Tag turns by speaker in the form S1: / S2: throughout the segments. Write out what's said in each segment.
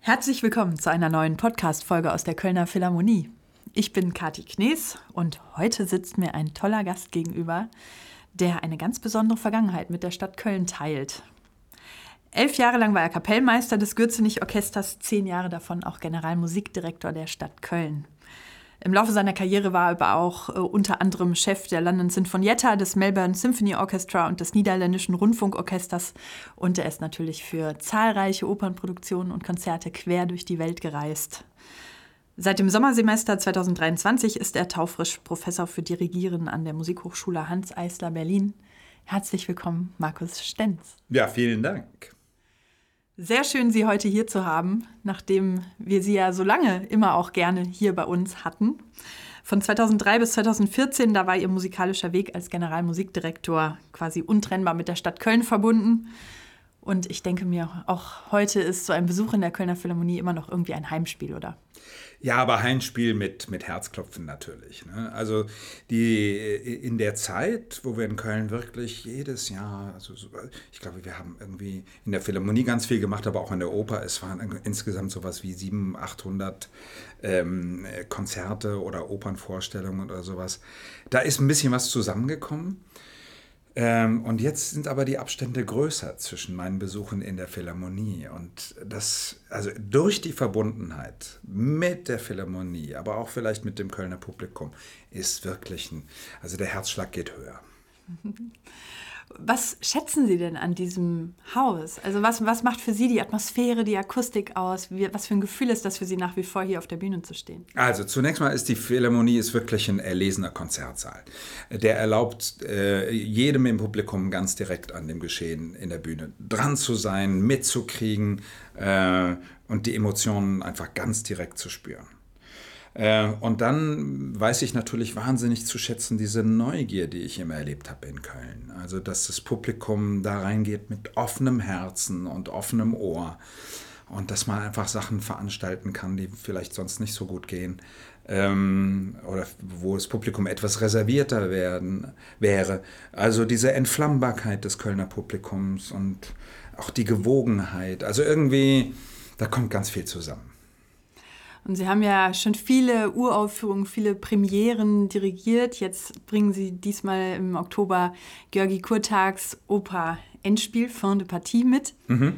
S1: Herzlich willkommen zu einer neuen Podcast-Folge aus der Kölner Philharmonie. Ich bin Kati Knees und heute sitzt mir ein toller Gast gegenüber, der eine ganz besondere Vergangenheit mit der Stadt Köln teilt. Elf Jahre lang war er Kapellmeister des Gürzenich-Orchesters, zehn Jahre davon auch Generalmusikdirektor der Stadt Köln. Im Laufe seiner Karriere war er aber auch äh, unter anderem Chef der London Sinfonietta, des Melbourne Symphony Orchestra und des Niederländischen Rundfunkorchesters. Und er ist natürlich für zahlreiche Opernproduktionen und Konzerte quer durch die Welt gereist. Seit dem Sommersemester 2023 ist er taufrisch Professor für Dirigieren an der Musikhochschule Hans Eisler Berlin. Herzlich willkommen, Markus Stenz.
S2: Ja, vielen Dank.
S1: Sehr schön, Sie heute hier zu haben, nachdem wir Sie ja so lange immer auch gerne hier bei uns hatten. Von 2003 bis 2014, da war Ihr musikalischer Weg als Generalmusikdirektor quasi untrennbar mit der Stadt Köln verbunden. Und ich denke mir, auch heute ist so ein Besuch in der Kölner Philharmonie immer noch irgendwie ein Heimspiel, oder?
S2: Ja, aber Heimspiel mit, mit Herzklopfen natürlich. Ne? Also die, in der Zeit, wo wir in Köln wirklich jedes Jahr, also ich glaube, wir haben irgendwie in der Philharmonie ganz viel gemacht, aber auch in der Oper. Es waren insgesamt sowas wie 700, 800 ähm, Konzerte oder Opernvorstellungen oder sowas. Da ist ein bisschen was zusammengekommen. Ähm, und jetzt sind aber die Abstände größer zwischen meinen Besuchen in der Philharmonie. Und das, also durch die Verbundenheit mit der Philharmonie, aber auch vielleicht mit dem Kölner Publikum, ist wirklich ein, also der Herzschlag geht höher.
S1: Was schätzen Sie denn an diesem Haus? Also was, was macht für Sie die Atmosphäre, die Akustik aus? Wie, was für ein Gefühl ist das für Sie nach wie vor hier auf der Bühne zu stehen?
S2: Also zunächst mal ist die Philharmonie ist wirklich ein erlesener Konzertsaal. Der erlaubt äh, jedem im Publikum ganz direkt an dem Geschehen in der Bühne dran zu sein, mitzukriegen äh, und die Emotionen einfach ganz direkt zu spüren. Äh, und dann weiß ich natürlich wahnsinnig zu schätzen diese Neugier, die ich immer erlebt habe in Köln. Also, dass das Publikum da reingeht mit offenem Herzen und offenem Ohr. Und dass man einfach Sachen veranstalten kann, die vielleicht sonst nicht so gut gehen. Ähm, oder wo das Publikum etwas reservierter werden, wäre. Also diese Entflammbarkeit des Kölner Publikums und auch die Gewogenheit. Also irgendwie, da kommt ganz viel zusammen.
S1: Und Sie haben ja schon viele Uraufführungen, viele Premieren dirigiert. Jetzt bringen Sie diesmal im Oktober Georgi Kurtags Oper Endspiel, Fin de Partie mit. Mhm.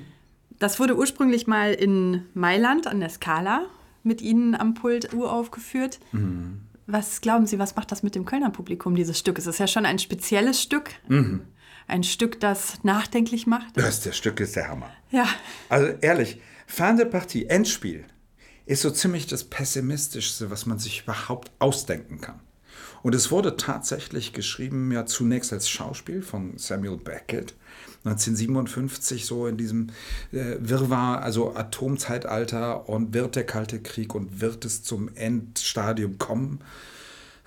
S1: Das wurde ursprünglich mal in Mailand an der Scala mit Ihnen am Pult uraufgeführt. Mhm. Was glauben Sie, was macht das mit dem Kölner Publikum, dieses Stück? Es ist ja schon ein spezielles Stück. Mhm. Ein Stück, das nachdenklich macht.
S2: Das, das Stück ist der Hammer.
S1: Ja.
S2: Also ehrlich, Fin de Partie, Endspiel ist so ziemlich das Pessimistischste, was man sich überhaupt ausdenken kann. Und es wurde tatsächlich geschrieben, ja zunächst als Schauspiel von Samuel Beckett, 1957 so in diesem äh, Wirrwarr, also Atomzeitalter und wird der Kalte Krieg und wird es zum Endstadium kommen.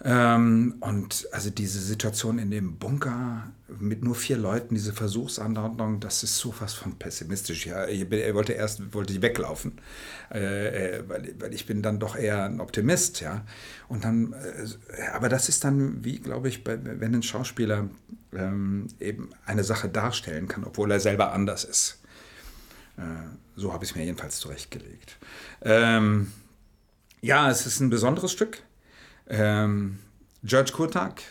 S2: Ähm, und also diese Situation in dem Bunker mit nur vier Leuten, diese Versuchsanordnung, das ist so was von pessimistisch. Ja, ich wollte erst wollte ich weglaufen, äh, äh, weil, weil ich bin dann doch eher ein Optimist, ja. Und dann, äh, aber das ist dann wie, glaube ich, bei, wenn ein Schauspieler ähm, eben eine Sache darstellen kann, obwohl er selber anders ist. Äh, so habe ich es mir jedenfalls zurechtgelegt. Ähm, ja, es ist ein besonderes Stück. Ähm, George Kurtak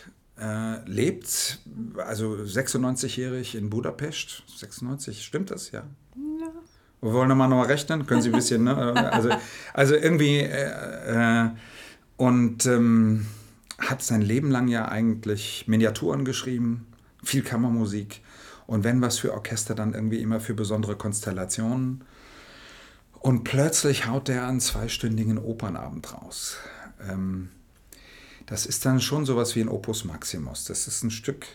S2: äh, lebt, also 96-jährig in Budapest. 96, stimmt das? Ja. ja. Wir wollen nochmal noch rechnen, können Sie ein bisschen, ne? Also, also irgendwie, äh, äh, und ähm, hat sein Leben lang ja eigentlich Miniaturen geschrieben, viel Kammermusik. Und wenn was für Orchester, dann irgendwie immer für besondere Konstellationen. Und plötzlich haut er einen zweistündigen Opernabend raus. Ähm, das ist dann schon sowas wie ein Opus Maximus. Das ist ein Stück,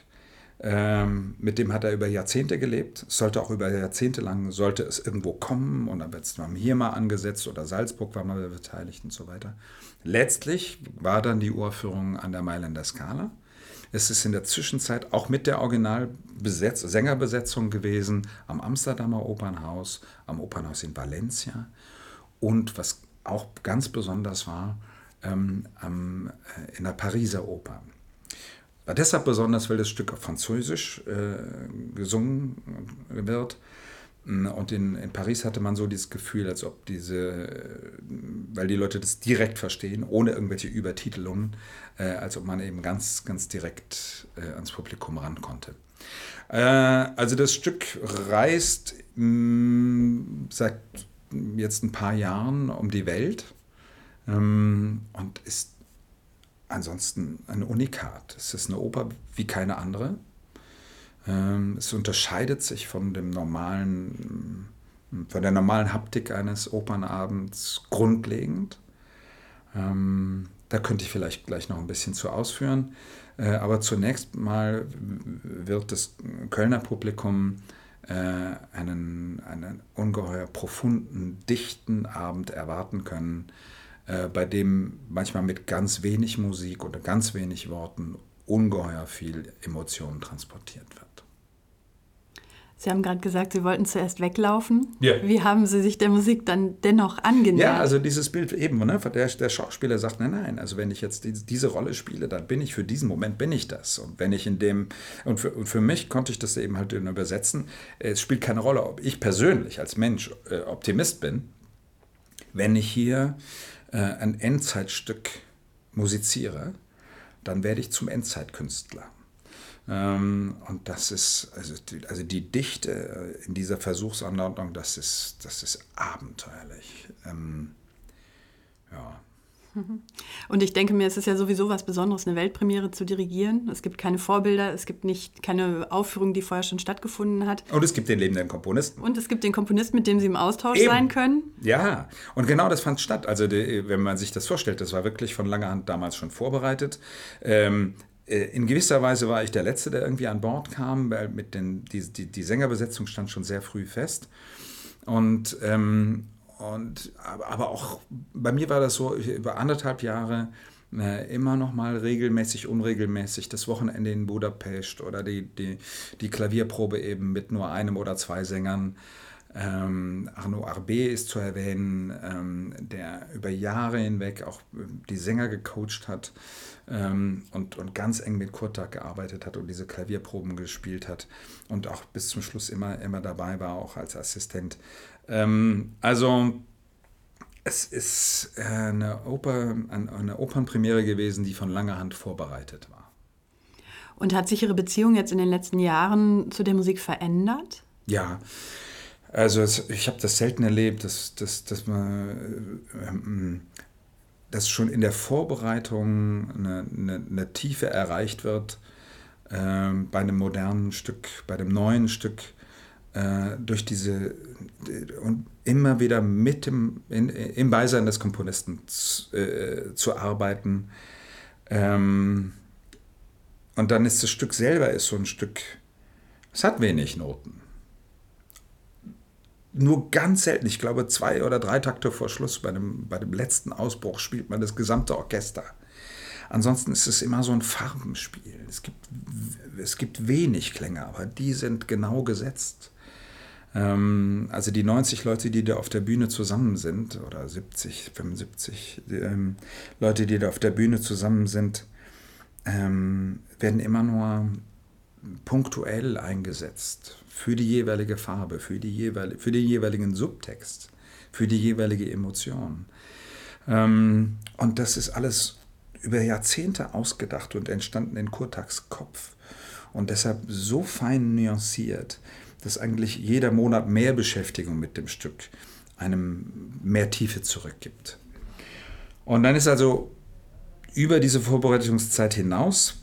S2: ähm, mit dem hat er über Jahrzehnte gelebt. Sollte auch über Jahrzehnte lang, sollte es irgendwo kommen und dann wird es hier mal angesetzt oder Salzburg war mal beteiligt und so weiter. Letztlich war dann die Uraufführung an der Mailänder Skala. Es ist in der Zwischenzeit auch mit der Original-Sängerbesetzung gewesen am Amsterdamer Opernhaus, am Opernhaus in Valencia. Und was auch ganz besonders war, ähm, am, äh, in der Pariser Oper. war deshalb besonders, weil das Stück auf Französisch äh, gesungen wird. Und in, in Paris hatte man so dieses Gefühl, als ob diese, weil die Leute das direkt verstehen, ohne irgendwelche Übertitelungen, äh, als ob man eben ganz, ganz direkt äh, ans Publikum ran konnte. Äh, also das Stück reist mh, seit jetzt ein paar Jahren um die Welt ähm, und ist ansonsten ein Unikat. Es ist eine Oper wie keine andere. Ähm, es unterscheidet sich von dem normalen, von der normalen Haptik eines Opernabends grundlegend. Ähm, da könnte ich vielleicht gleich noch ein bisschen zu ausführen. Äh, aber zunächst mal wird das Kölner Publikum äh, einen, einen ungeheuer profunden, dichten Abend erwarten können, äh, bei dem manchmal mit ganz wenig Musik oder ganz wenig Worten ungeheuer viel Emotionen transportiert wird.
S1: Sie haben gerade gesagt, Sie wollten zuerst weglaufen.
S2: Ja.
S1: Wie haben Sie sich der Musik dann dennoch angenähert?
S2: Ja, also dieses Bild eben, ne, der, der Schauspieler sagt, nein, nein, also wenn ich jetzt die, diese Rolle spiele, dann bin ich für diesen Moment, bin ich das. Und wenn ich in dem, und für, und für mich konnte ich das eben halt übersetzen, es spielt keine Rolle, ob ich persönlich als Mensch äh, Optimist bin, wenn ich hier äh, ein Endzeitstück musiziere, dann werde ich zum Endzeitkünstler. Ähm, und das ist, also die, also die Dichte in dieser Versuchsanordnung, das ist, das ist abenteuerlich. Ähm.
S1: Und ich denke mir, es ist ja sowieso was Besonderes, eine Weltpremiere zu dirigieren. Es gibt keine Vorbilder, es gibt nicht keine Aufführung, die vorher schon stattgefunden hat.
S2: Und es gibt den lebenden Komponisten.
S1: Und es gibt den Komponisten, mit dem Sie im Austausch Eben. sein können.
S2: Ja, und genau das fand statt. Also die, wenn man sich das vorstellt, das war wirklich von langer Hand damals schon vorbereitet. Ähm, äh, in gewisser Weise war ich der Letzte, der irgendwie an Bord kam, weil mit den, die, die, die Sängerbesetzung stand schon sehr früh fest. Und, ähm, und aber auch bei mir war das so, über anderthalb Jahre äh, immer noch mal regelmäßig, unregelmäßig das Wochenende in Budapest oder die, die, die Klavierprobe eben mit nur einem oder zwei Sängern. Ähm, Arnaud Arbé ist zu erwähnen, ähm, der über Jahre hinweg auch äh, die Sänger gecoacht hat ähm, und, und ganz eng mit Kurtak gearbeitet hat und diese Klavierproben gespielt hat und auch bis zum Schluss immer, immer dabei war, auch als Assistent. Ähm, also es ist äh, eine, Oper, eine Opernpremiere gewesen, die von langer Hand vorbereitet war.
S1: Und hat sich Ihre Beziehung jetzt in den letzten Jahren zu der Musik verändert?
S2: Ja, also es, ich habe das selten erlebt, dass, dass, dass man äh, ähm, dass schon in der Vorbereitung eine, eine, eine Tiefe erreicht wird äh, bei einem modernen Stück, bei einem neuen Stück, äh, durch diese und immer wieder mit dem, in, im Beisein des Komponisten zu, äh, zu arbeiten. Ähm, und dann ist das Stück selber ist so ein Stück, es hat wenig Noten nur ganz selten, ich glaube zwei oder drei Takte vor Schluss, bei dem, bei dem letzten Ausbruch spielt man das gesamte Orchester. Ansonsten ist es immer so ein Farbenspiel. Es gibt, es gibt wenig Klänge, aber die sind genau gesetzt. Ähm, also die 90 Leute, die da auf der Bühne zusammen sind, oder 70, 75 ähm, Leute, die da auf der Bühne zusammen sind, ähm, werden immer nur punktuell eingesetzt für die jeweilige Farbe, für, die jeweil, für den jeweiligen Subtext, für die jeweilige Emotion. Ähm, und das ist alles über Jahrzehnte ausgedacht und entstanden in Kurtaks Kopf. Und deshalb so fein nuanciert, dass eigentlich jeder Monat mehr Beschäftigung mit dem Stück einem mehr Tiefe zurückgibt. Und dann ist also über diese Vorbereitungszeit hinaus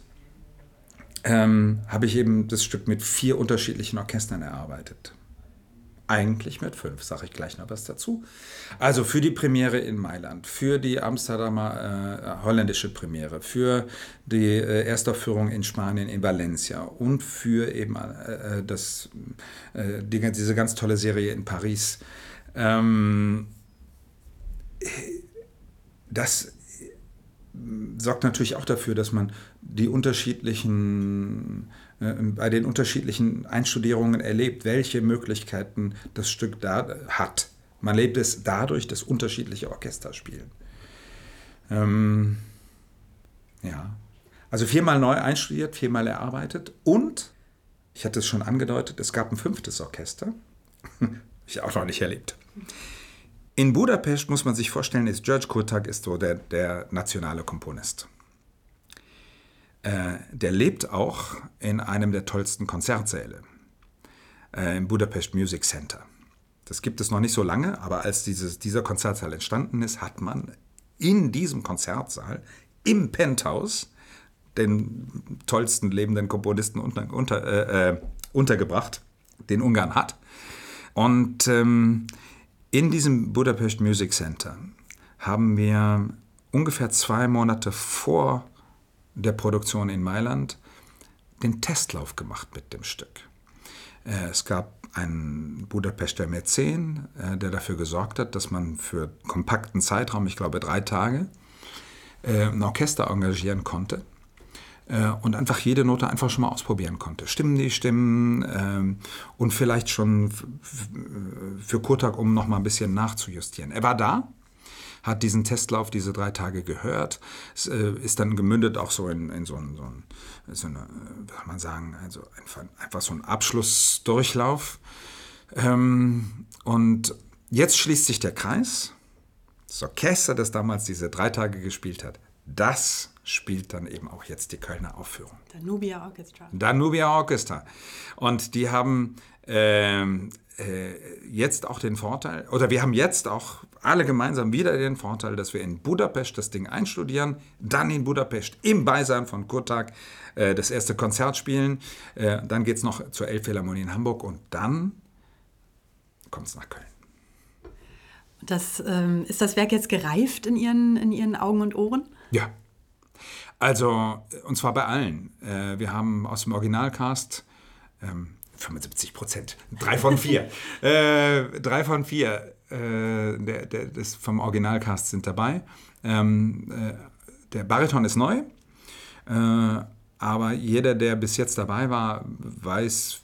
S2: ähm, habe ich eben das Stück mit vier unterschiedlichen Orchestern erarbeitet. Eigentlich mit fünf, sage ich gleich noch was dazu. Also für die Premiere in Mailand, für die Amsterdamer äh, holländische Premiere, für die äh, Erstaufführung in Spanien, in Valencia und für eben äh, äh das, äh, die, diese ganz tolle Serie in Paris. Ähm, das sorgt natürlich auch dafür, dass man die unterschiedlichen, äh, bei den unterschiedlichen Einstudierungen erlebt, welche Möglichkeiten das Stück da hat. Man lebt es dadurch, dass unterschiedliche Orchester spielen. Ähm, ja, Also viermal neu einstudiert, viermal erarbeitet und, ich hatte es schon angedeutet, es gab ein fünftes Orchester. ich auch noch nicht erlebt. In Budapest muss man sich vorstellen, ist George Kurtak ist so der, der nationale Komponist. Äh, der lebt auch in einem der tollsten Konzertsäle, äh, im Budapest Music Center. Das gibt es noch nicht so lange, aber als dieses, dieser Konzertsaal entstanden ist, hat man in diesem Konzertsaal im Penthouse den tollsten lebenden Komponisten unter, unter, äh, äh, untergebracht, den Ungarn hat. Und ähm, in diesem Budapest Music Center haben wir ungefähr zwei Monate vor der Produktion in Mailand den Testlauf gemacht mit dem Stück. Äh, es gab einen Budapester Mäzen, äh, der dafür gesorgt hat, dass man für kompakten Zeitraum, ich glaube drei Tage, äh, ein Orchester engagieren konnte und einfach jede Note einfach schon mal ausprobieren konnte. Stimmen die Stimmen und vielleicht schon für Kurtag, um noch mal ein bisschen nachzujustieren. Er war da, hat diesen Testlauf diese drei Tage gehört, es, äh, ist dann gemündet auch so in, in so, ein, so, ein, so eine, wie kann man sagen, also einfach, einfach so ein Abschlussdurchlauf. Ähm, und jetzt schließt sich der Kreis. Das Orchester, das damals diese drei Tage gespielt hat, das spielt dann eben auch jetzt die Kölner Aufführung.
S1: Danubia Orchestra.
S2: Danubia Orchestra. Und die haben ähm, äh, jetzt auch den Vorteil, oder wir haben jetzt auch alle gemeinsam wieder den Vorteil, dass wir in Budapest das Ding einstudieren, dann in Budapest im Beisein von Kurtag äh, das erste Konzert spielen, äh, dann geht es noch zur Elbphilharmonie in Hamburg und dann kommt es nach Köln.
S1: Das, ähm, ist das Werk jetzt gereift in Ihren, in Ihren Augen und Ohren?
S2: Ja. Also, und zwar bei allen. Äh, wir haben aus dem Originalcast ähm, 75 Prozent. Drei von vier. äh, drei von vier äh, der, der, des, vom Originalcast sind dabei. Ähm, äh, der Bariton ist neu. Äh, aber jeder, der bis jetzt dabei war, weiß,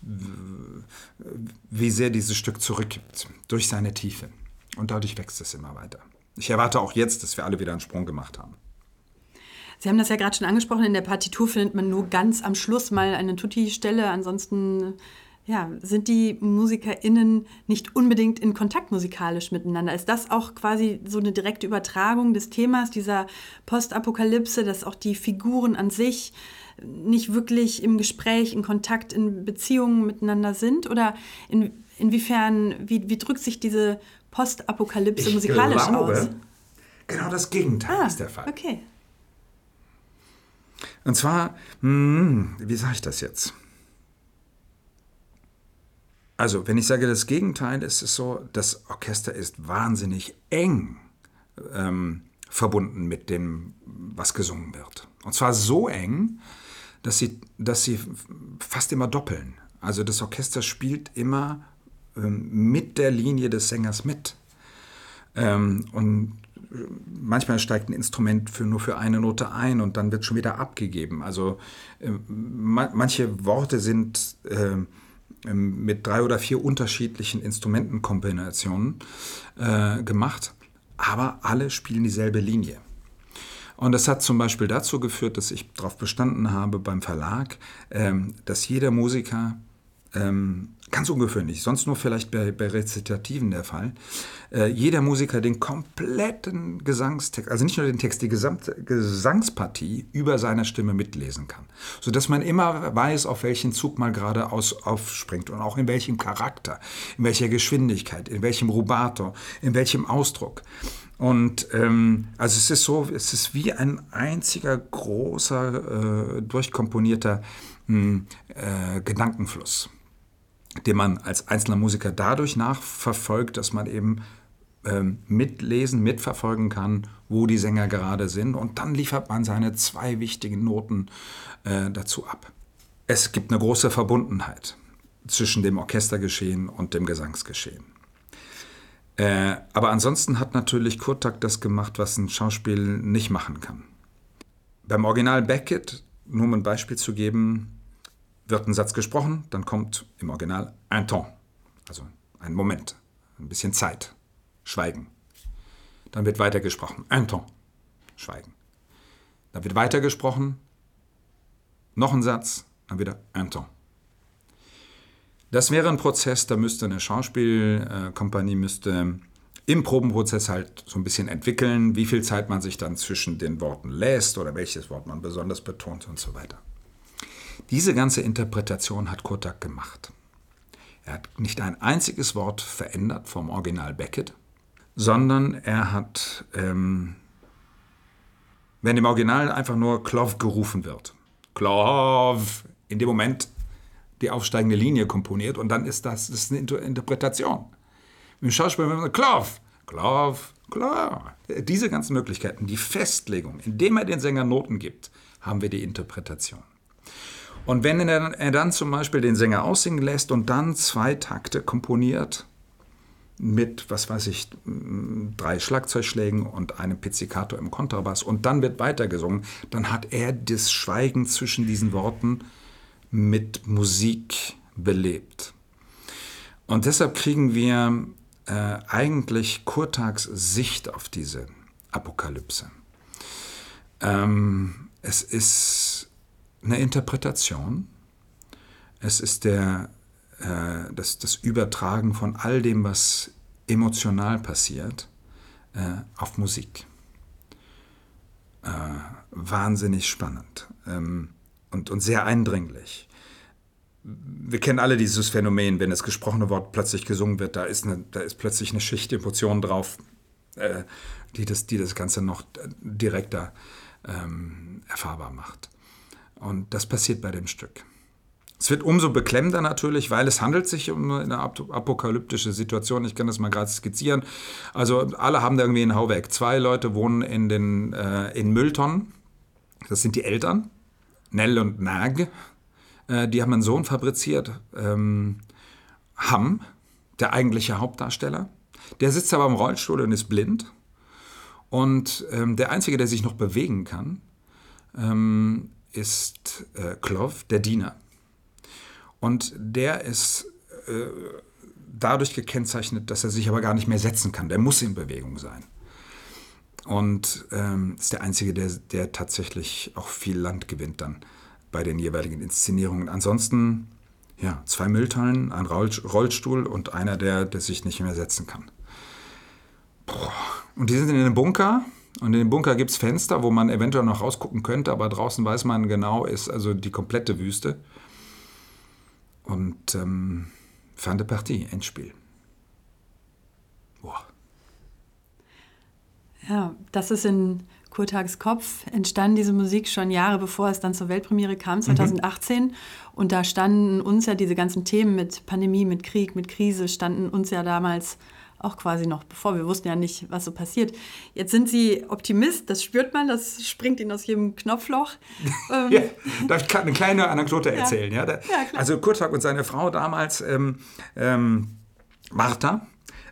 S2: wie sehr dieses Stück zurückgibt durch seine Tiefe. Und dadurch wächst es immer weiter. Ich erwarte auch jetzt, dass wir alle wieder einen Sprung gemacht haben.
S1: Sie haben das ja gerade schon angesprochen, in der Partitur findet man nur ganz am Schluss mal eine Tutti-Stelle, ansonsten ja, sind die MusikerInnen nicht unbedingt in Kontakt musikalisch miteinander? Ist das auch quasi so eine direkte Übertragung des Themas dieser Postapokalypse, dass auch die Figuren an sich nicht wirklich im Gespräch, in Kontakt, in Beziehungen miteinander sind? Oder in, inwiefern, wie, wie drückt sich diese Postapokalypse ich musikalisch glaube, aus?
S2: Genau das Gegenteil ah, ist der Fall.
S1: Okay.
S2: Und zwar, hm, wie sage ich das jetzt? Also, wenn ich sage das Gegenteil, ist es so, das Orchester ist wahnsinnig eng ähm, verbunden mit dem, was gesungen wird. Und zwar so eng, dass sie, dass sie fast immer doppeln. Also das Orchester spielt immer ähm, mit der Linie des Sängers mit. Ähm, und manchmal steigt ein Instrument für, nur für eine Note ein und dann wird schon wieder abgegeben. Also äh, ma manche Worte sind äh, ähm, mit drei oder vier unterschiedlichen Instrumentenkombinationen äh, gemacht, aber alle spielen dieselbe Linie. Und das hat zum Beispiel dazu geführt, dass ich darauf bestanden habe beim Verlag, ähm, dass jeder Musiker ähm, ganz ungewöhnlich, sonst nur vielleicht bei, bei Rezitativen der Fall, äh, jeder Musiker den kompletten Gesangstext, also nicht nur den Text, die gesamte Gesangspartie über seiner Stimme mitlesen kann. Sodass man immer weiß, auf welchen Zug man gerade aus, aufspringt und auch in welchem Charakter, in welcher Geschwindigkeit, in welchem Rubato, in welchem Ausdruck. Und ähm, also es ist so, es ist wie ein einziger großer, äh, durchkomponierter mh, hm, äh, Gedankenfluss den man als einzelner Musiker dadurch nachverfolgt, dass man eben ähm, mitlesen, mitverfolgen kann, wo die Sänger gerade sind. Und dann liefert man seine zwei wichtigen Noten äh, dazu ab. Es gibt eine große Verbundenheit zwischen dem Orchestergeschehen und dem Gesangsgeschehen. Äh, aber ansonsten hat natürlich Kurtak das gemacht, was ein Schauspiel nicht machen kann. Beim Original Beckett, nur um ein Beispiel zu geben, wird ein Satz gesprochen, dann kommt im Original un temps, also ein Moment, ein bisschen Zeit, Schweigen. Dann wird weitergesprochen, un temps, Schweigen. Dann wird weitergesprochen, noch ein Satz, dann wieder un temps. Das wäre ein Prozess, da müsste eine Schauspielkompanie müsste im Probenprozess halt so ein bisschen entwickeln, wie viel Zeit man sich dann zwischen den Worten lässt oder welches Wort man besonders betont und so weiter. Diese ganze Interpretation hat Kotak gemacht. Er hat nicht ein einziges Wort verändert vom Original Beckett, sondern er hat, ähm, wenn im Original einfach nur Clove gerufen wird, Clove, in dem Moment die aufsteigende Linie komponiert und dann ist das, das ist eine Interpretation. Im Schauspiel wenn man Clove, Clove, Clove. Diese ganzen Möglichkeiten, die Festlegung, indem er den Sänger Noten gibt, haben wir die Interpretation. Und wenn er, dann zum Beispiel den Sänger aussingen lässt und dann zwei Takte komponiert mit, was weiß ich, drei Schlagzeugschlägen und einem Pizzicato im Kontrabass und dann wird weitergesungen, dann hat er das Schweigen zwischen diesen Worten mit Musik belebt. Und deshalb kriegen wir äh, eigentlich Kurtags Sicht auf diese Apokalypse. Ähm, es ist eine Interpretation. Es ist der, äh, das, das Übertragen von all dem, was emotional passiert, äh, auf Musik. Äh, wahnsinnig spannend ähm, und, und sehr eindringlich. Wir kennen alle dieses Phänomen, wenn das gesprochene Wort plötzlich gesungen wird, da ist, eine, da ist plötzlich eine Schicht Emotionen drauf, äh, die, das, die das Ganze noch direkter ähm, erfahrbar macht. Und das passiert bei dem Stück. Es wird umso beklemmender natürlich, weil es handelt sich um eine apokalyptische Situation. Ich kann das mal gerade skizzieren. Also alle haben da irgendwie ein Hauwerk. Zwei Leute wohnen in, den, äh, in Mülltonnen. Das sind die Eltern, Nell und Nag. Äh, die haben einen Sohn fabriziert, ähm, Ham, der eigentliche Hauptdarsteller. Der sitzt aber im Rollstuhl und ist blind. Und ähm, der Einzige, der sich noch bewegen kann, ähm, ist äh, Klov, der Diener. Und der ist äh, dadurch gekennzeichnet, dass er sich aber gar nicht mehr setzen kann. Der muss in Bewegung sein. Und ähm, ist der Einzige, der, der tatsächlich auch viel Land gewinnt dann bei den jeweiligen Inszenierungen. Ansonsten, ja, zwei Mülltonnen, ein Rollstuhl und einer, der, der sich nicht mehr setzen kann. Boah. Und die sind in einem Bunker und in dem Bunker gibt es Fenster, wo man eventuell noch rausgucken könnte, aber draußen weiß man genau, ist also die komplette Wüste. Und ähm, fin de partie, Endspiel.
S1: Boah. Ja, das ist in Kurtags Kopf entstand diese Musik schon Jahre bevor es dann zur Weltpremiere kam, 2018. Mhm. Und da standen uns ja diese ganzen Themen mit Pandemie, mit Krieg, mit Krise, standen uns ja damals auch quasi noch bevor. Wir wussten ja nicht, was so passiert. Jetzt sind Sie Optimist, das spürt man, das springt Ihnen aus jedem Knopfloch.
S2: Ähm. ja, darf ich eine kleine Anekdote erzählen? Ja, ja, ja also Kurtag und seine Frau damals, ähm, ähm, Martha,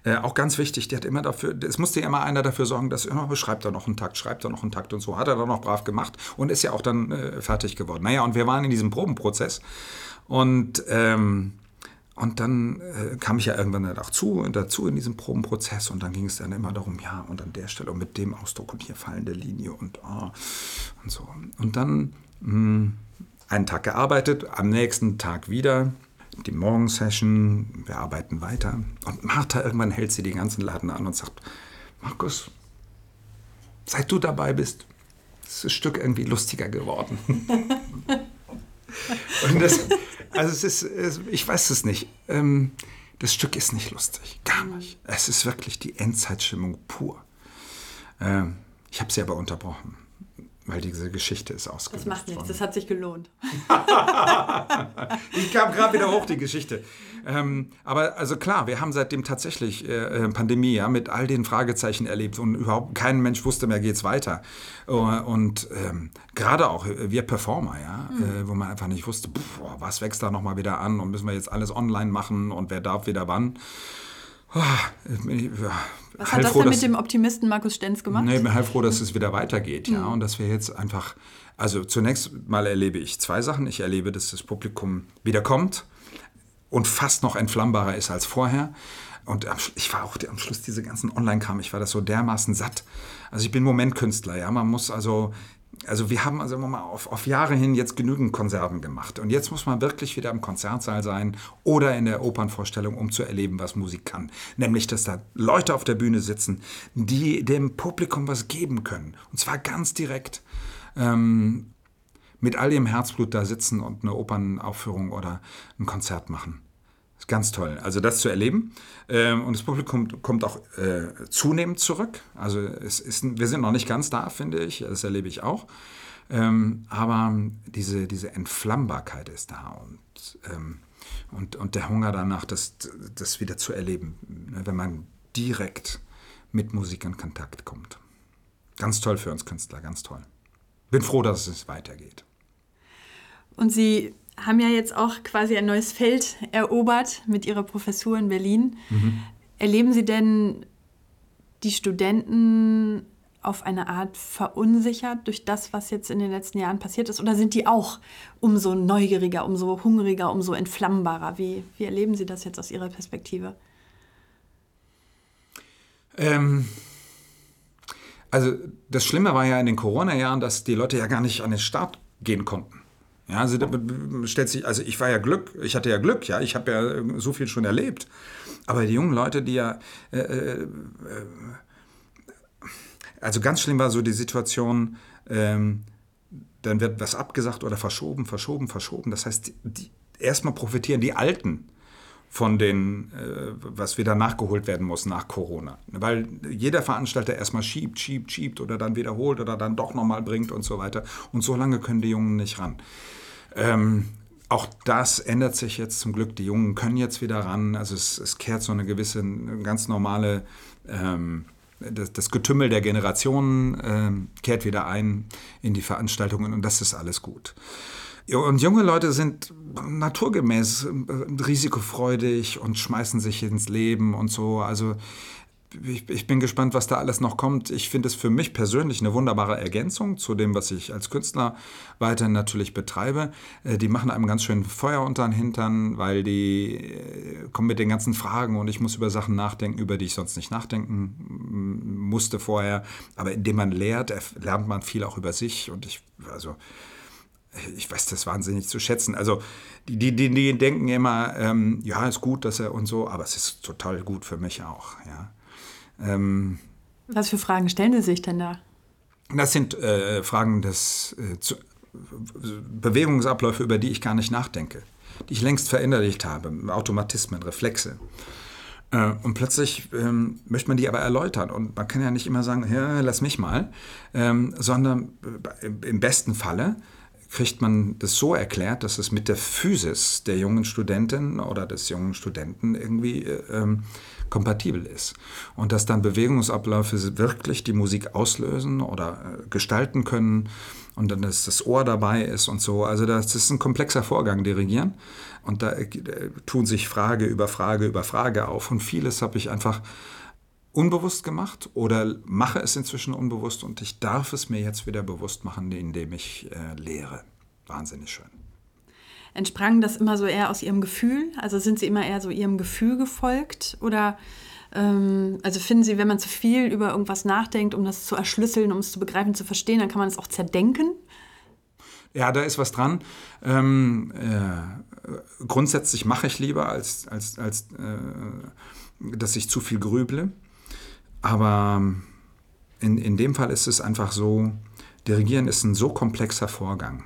S2: äh, auch ganz wichtig, die hat immer dafür, es musste ja immer einer dafür sorgen, dass immer schreibt er noch einen Takt, schreibt er noch einen Takt und so. Hat er dann noch brav gemacht und ist ja auch dann äh, fertig geworden. Naja, und wir waren in diesem Probenprozess und ähm, und dann äh, kam ich ja irgendwann dazu, dazu in diesem Probenprozess und dann ging es dann immer darum, ja, und an der Stelle und mit dem Ausdruck und hier fallende Linie und, oh, und so. Und dann mh, hm, einen Tag gearbeitet, am nächsten Tag wieder die Morgensession, wir arbeiten weiter. Und Martha irgendwann hält sie den ganzen Laden an und sagt, Markus, seit du dabei bist, ist das Stück irgendwie lustiger geworden. und das, also es ist, ich weiß es nicht. Ähm, das Stück ist nicht lustig, gar nicht. Es ist wirklich die Endzeitstimmung pur. Ähm, ich habe sie aber unterbrochen, weil diese Geschichte ist ausgelöst
S1: Das macht nichts, das hat sich gelohnt.
S2: ich kam gerade wieder hoch, die Geschichte. Ähm, aber also klar, wir haben seitdem tatsächlich äh, äh, Pandemie ja, mit all den Fragezeichen erlebt und überhaupt kein Mensch wusste mehr, geht es weiter. Uh, und ähm, gerade auch äh, wir Performer, ja, mhm. äh, wo man einfach nicht wusste, pff, was wächst da nochmal wieder an und müssen wir jetzt alles online machen und wer darf wieder wann.
S1: Oh, ja, was hat das froh, denn mit dem Optimisten Markus Stenz gemacht?
S2: Nee, ich bin halb froh, dass es wieder weitergeht, ja, mhm. und dass wir jetzt einfach, also zunächst mal erlebe ich zwei Sachen. Ich erlebe, dass das Publikum wieder kommt und fast noch entflammbarer ist als vorher. Und ich war auch am Schluss diese ganzen Online-Kram, ich war das so dermaßen satt. Also ich bin Momentkünstler, ja. Man muss also also wir haben also mal auf, auf Jahre hin jetzt genügend Konserven gemacht. Und jetzt muss man wirklich wieder im Konzertsaal sein oder in der Opernvorstellung, um zu erleben, was Musik kann. Nämlich, dass da Leute auf der Bühne sitzen, die dem Publikum was geben können. Und zwar ganz direkt. Ähm, mit all ihrem Herzblut da sitzen und eine Opernaufführung oder ein Konzert machen. Ganz toll. Also das zu erleben. Ähm, und das Publikum kommt auch äh, zunehmend zurück. Also es ist, wir sind noch nicht ganz da, finde ich. Das erlebe ich auch. Ähm, aber diese, diese Entflammbarkeit ist da und, ähm, und, und der Hunger danach, das, das wieder zu erleben, ne, wenn man direkt mit Musik in Kontakt kommt. Ganz toll für uns Künstler, ganz toll. Bin froh, dass es weitergeht.
S1: Und Sie haben ja jetzt auch quasi ein neues Feld erobert mit Ihrer Professur in Berlin. Mhm. Erleben Sie denn die Studenten auf eine Art verunsichert durch das, was jetzt in den letzten Jahren passiert ist? Oder sind die auch umso neugieriger, umso hungriger, umso entflammbarer? Wie, wie erleben Sie das jetzt aus Ihrer Perspektive?
S2: Ähm, also das Schlimme war ja in den Corona-Jahren, dass die Leute ja gar nicht an den Start gehen konnten. Ja, also stellt sich, also ich war ja Glück, ich hatte ja Glück, ja, ich habe ja so viel schon erlebt. Aber die jungen Leute, die ja, äh, äh, also ganz schlimm war so die Situation, ähm, dann wird was abgesagt oder verschoben, verschoben, verschoben. Das heißt, die, erstmal profitieren die Alten von den, äh, was wieder nachgeholt werden muss nach Corona. Weil jeder Veranstalter erstmal schiebt, schiebt, schiebt oder dann wiederholt oder dann doch nochmal bringt und so weiter. Und so lange können die Jungen nicht ran. Ähm, auch das ändert sich jetzt zum Glück. Die Jungen können jetzt wieder ran. Also es, es kehrt so eine gewisse, ganz normale, ähm, das, das, Getümmel der Generationen ähm, kehrt wieder ein in die Veranstaltungen und das ist alles gut. Und junge Leute sind naturgemäß äh, risikofreudig und schmeißen sich ins Leben und so. Also ich, ich, bin gespannt, was da alles noch kommt. Ich finde es für mich persönlich eine wunderbare Ergänzung zu dem, was ich als Künstler weiterhin natürlich betreibe. Äh, die machen einem ganz schön Feuer unter den Hintern, weil die äh, kommen mit den ganzen Fragen und ich muss über Sachen nachdenken, über die ich sonst nicht nachdenken musste vorher. Aber indem man lehrt, lernt man viel auch über sich und ich, also ich weiß das wahnsinnig zu schätzen. Also die, die, die denken immer, ähm, ja, ist gut, dass er und so, aber es ist total gut für mich auch. Ja.
S1: Ähm, Was für Fragen stellen Sie sich denn da?
S2: Das sind äh, Fragen des äh, zu, Bewegungsabläufe, über die ich gar nicht nachdenke, die ich längst verinnerlicht habe, Automatismen, Reflexe. Äh, und plötzlich ähm, möchte man die aber erläutern. Und man kann ja nicht immer sagen, ja, lass mich mal, ähm, sondern äh, im besten Falle kriegt man das so erklärt, dass es mit der Physis der jungen Studentin oder des jungen Studenten irgendwie äh, ähm, kompatibel ist. Und dass dann Bewegungsabläufe wirklich die Musik auslösen oder äh, gestalten können und dann dass das Ohr dabei ist und so. Also das ist ein komplexer Vorgang, dirigieren. Und da äh, tun sich Frage über Frage über Frage auf. Und vieles habe ich einfach unbewusst gemacht oder mache es inzwischen unbewusst und ich darf es mir jetzt wieder bewusst machen, indem ich äh, lehre. Wahnsinnig schön.
S1: Entsprang das immer so eher aus Ihrem Gefühl? Also sind Sie immer eher so Ihrem Gefühl gefolgt? Oder ähm, also finden Sie, wenn man zu viel über irgendwas nachdenkt, um das zu erschlüsseln, um es zu begreifen, zu verstehen, dann kann man es auch zerdenken?
S2: Ja, da ist was dran. Ähm, äh, grundsätzlich mache ich lieber, als, als, als äh, dass ich zu viel grüble. Aber in, in dem Fall ist es einfach so, Dirigieren ist ein so komplexer Vorgang.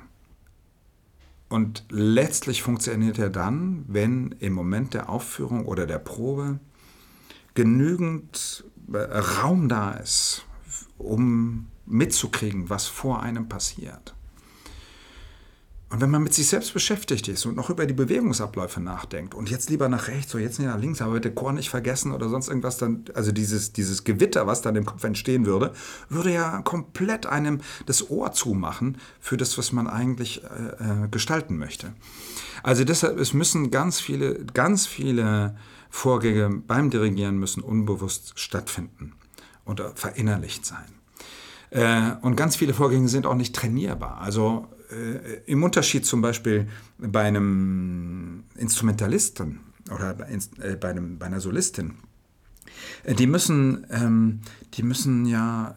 S2: Und letztlich funktioniert er dann, wenn im Moment der Aufführung oder der Probe genügend äh, Raum da ist, um mitzukriegen, was vor einem passiert. Und wenn man mit sich selbst beschäftigt ist und noch über die Bewegungsabläufe nachdenkt und jetzt lieber nach rechts oder jetzt nicht nach links, aber bitte Chor nicht vergessen oder sonst irgendwas, dann, also dieses, dieses Gewitter, was dann im Kopf entstehen würde, würde ja komplett einem das Ohr zumachen für das, was man eigentlich äh, äh gestalten möchte. Also deshalb, es müssen ganz viele, ganz viele Vorgänge beim Dirigieren müssen unbewusst stattfinden oder verinnerlicht sein. Äh, und ganz viele Vorgänge sind auch nicht trainierbar. Also im Unterschied zum Beispiel bei einem Instrumentalisten oder bei, äh, einem, bei einer Solistin, äh, die müssen, ähm, die müssen ja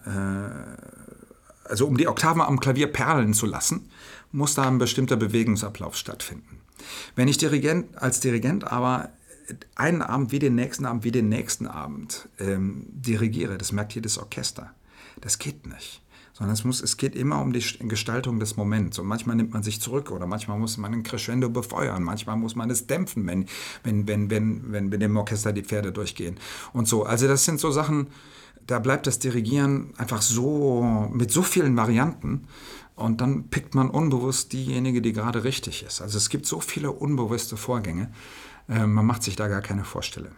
S2: also um die Oktaven am Klavier perlen zu lassen, muss da ein bestimmter Bewegungsablauf stattfinden. Wenn ich Dirigent, als Dirigent aber einen Abend wie den nächsten Abend wie den nächsten Abend ähm, dirigiere, das merkt jedes Orchester. Das geht nicht. Sondern es, muss, es geht immer um die Gestaltung des Moments. Und manchmal nimmt man sich zurück oder manchmal muss man ein Crescendo befeuern, manchmal muss man es dämpfen, wenn, wenn, wenn, wenn, wenn, wenn dem Orchester die Pferde durchgehen. Und so. Also das sind so Sachen, da bleibt das Dirigieren einfach so mit so vielen Varianten. Und dann pickt man unbewusst diejenige, die gerade richtig ist. Also es gibt so viele unbewusste Vorgänge. Äh, man macht sich da gar keine Vorstellung.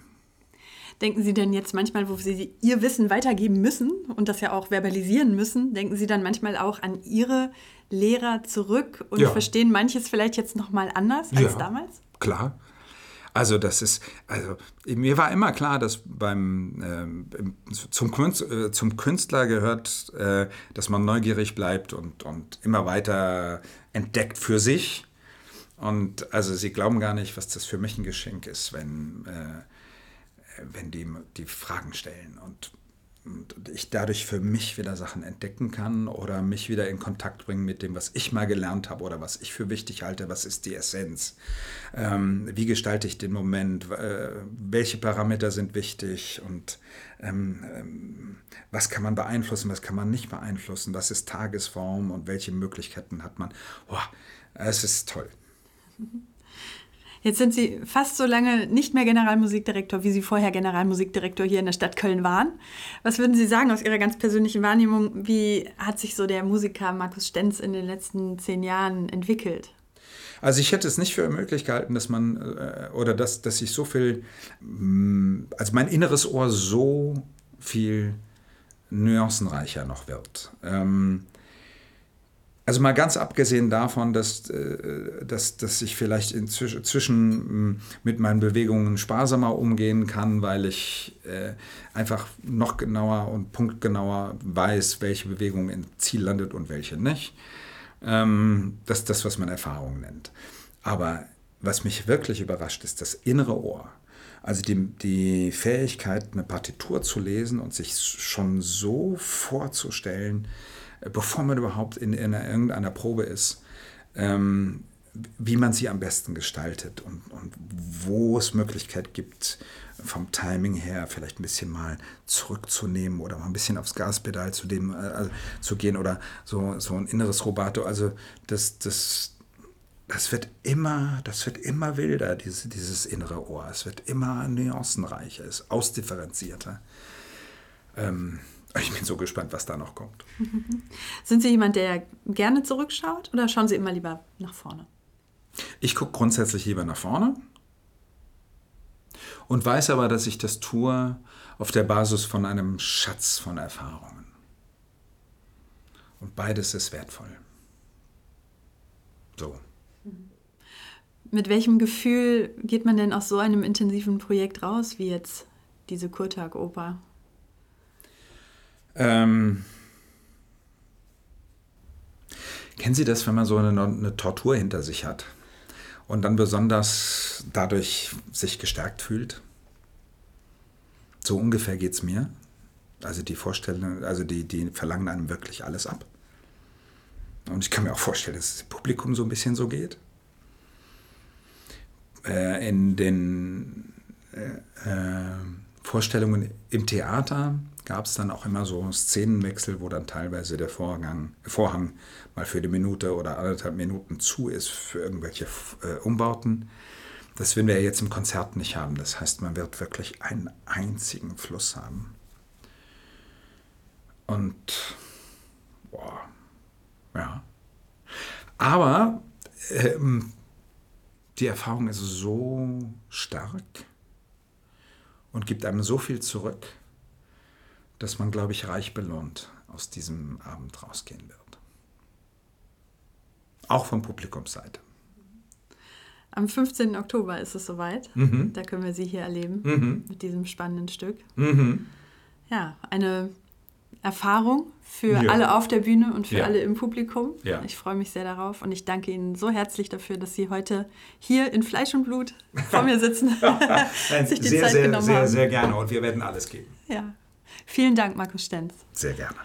S1: Denken Sie denn jetzt manchmal, wo Sie Ihr Wissen weitergeben müssen und das ja auch verbalisieren müssen, denken Sie dann manchmal auch an Ihre Lehrer zurück und ja. verstehen manches vielleicht jetzt nochmal anders als ja, damals?
S2: Klar. Also das ist, also mir war immer klar, dass beim äh, zum, Künstler, äh, zum Künstler gehört, äh, dass man neugierig bleibt und, und immer weiter entdeckt für sich. Und also sie glauben gar nicht, was das für mich ein Geschenk ist, wenn äh, wenn die die Fragen stellen und, und, ich dadurch für mich wieder Sachen entdecken kann oder mich wieder in Kontakt bringen mit dem, was ich mal gelernt habe oder was ich für wichtig halte, was ist die Essenz, ähm, wie gestalte ich den Moment, äh, welche Parameter sind wichtig und ähm, ähm, was kann man beeinflussen, was kann man nicht beeinflussen, was ist Tagesform und welche Möglichkeiten hat man. Boah, es ist toll.
S1: Jetzt sind Sie fast so lange nicht mehr Generalmusikdirektor, wie Sie vorher Generalmusikdirektor hier in der Stadt Köln waren. Was würden Sie sagen aus Ihrer ganz persönlichen Wahrnehmung? Wie hat sich so der Musiker Markus Stenz in den letzten zehn Jahren entwickelt?
S2: Also ich hätte es nicht für möglich gehalten, dass man äh, oder dass, dass ich so viel, mm, also mein inneres Ohr so viel nuancenreicher noch wird. Ähm, also mal ganz abgesehen davon, dass, äh, dass, dass ich vielleicht inzwischen mm, mit meinen Bewegungen sparsamer umgehen kann, weil ich äh, einfach noch genauer und punktgenauer weiß, welche Bewegung im Ziel landet und welche nicht. Ähm, das ist das, was man Erfahrung nennt. Aber was mich wirklich überrascht, ist das innere Ohr. Also die, die Fähigkeit, eine Partitur zu lesen und sich schon so vorzustellen, bevor man überhaupt in, in irgendeiner Probe ist, ähm, wie man sie am besten gestaltet und, und wo es Möglichkeit gibt, vom Timing her vielleicht ein bisschen mal zurückzunehmen oder mal ein bisschen aufs Gaspedal zu, dem, äh, zu gehen oder so, so ein inneres Robato. Also das, das, das wird immer, das wird immer wilder, dieses, dieses innere Ohr. Es wird immer nuancenreicher, es ist ausdifferenzierter. Ähm, ich bin so gespannt, was da noch kommt.
S1: Sind Sie jemand, der gerne zurückschaut oder schauen Sie immer lieber nach vorne?
S2: Ich gucke grundsätzlich lieber nach vorne und weiß aber, dass ich das tue auf der Basis von einem Schatz von Erfahrungen. Und beides ist wertvoll. So.
S1: Mit welchem Gefühl geht man denn aus so einem intensiven Projekt raus, wie jetzt diese Kurtag-Oper?
S2: Ähm, kennen Sie das, wenn man so eine, eine Tortur hinter sich hat und dann besonders dadurch sich gestärkt fühlt? So ungefähr geht es mir. Also die Vorstellung, also die, die verlangen einem wirklich alles ab. Und ich kann mir auch vorstellen, dass dem Publikum so ein bisschen so geht. Äh, in den äh, äh, Vorstellungen im Theater gab es dann auch immer so Szenenwechsel, wo dann teilweise der Vorgang, Vorhang mal für eine Minute oder anderthalb Minuten zu ist für irgendwelche äh, Umbauten. Das werden wir jetzt im Konzert nicht haben. Das heißt, man wird wirklich einen einzigen Fluss haben. Und, boah, ja. Aber ähm, die Erfahrung ist so stark und gibt einem so viel zurück, dass man, glaube ich, reich belohnt aus diesem Abend rausgehen wird. Auch von Publikumsseite.
S1: Am 15. Oktober ist es soweit. Mhm. Da können wir Sie hier erleben mhm. mit diesem spannenden Stück. Mhm. Ja, eine Erfahrung für ja. alle auf der Bühne und für ja. alle im Publikum. Ja. Ich freue mich sehr darauf und ich danke Ihnen so herzlich dafür, dass Sie heute hier in Fleisch und Blut vor mir sitzen.
S2: sich die sehr, Zeit sehr, genommen sehr, haben. sehr gerne und wir werden alles geben.
S1: Ja. Vielen Dank, Markus Stenz.
S2: Sehr gerne.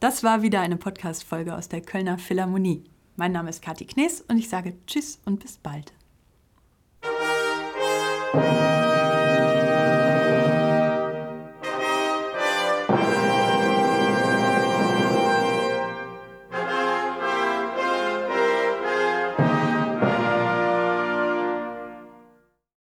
S1: Das war wieder eine Podcast-Folge aus der Kölner Philharmonie. Mein Name ist Kathi Knees und ich sage Tschüss und bis bald.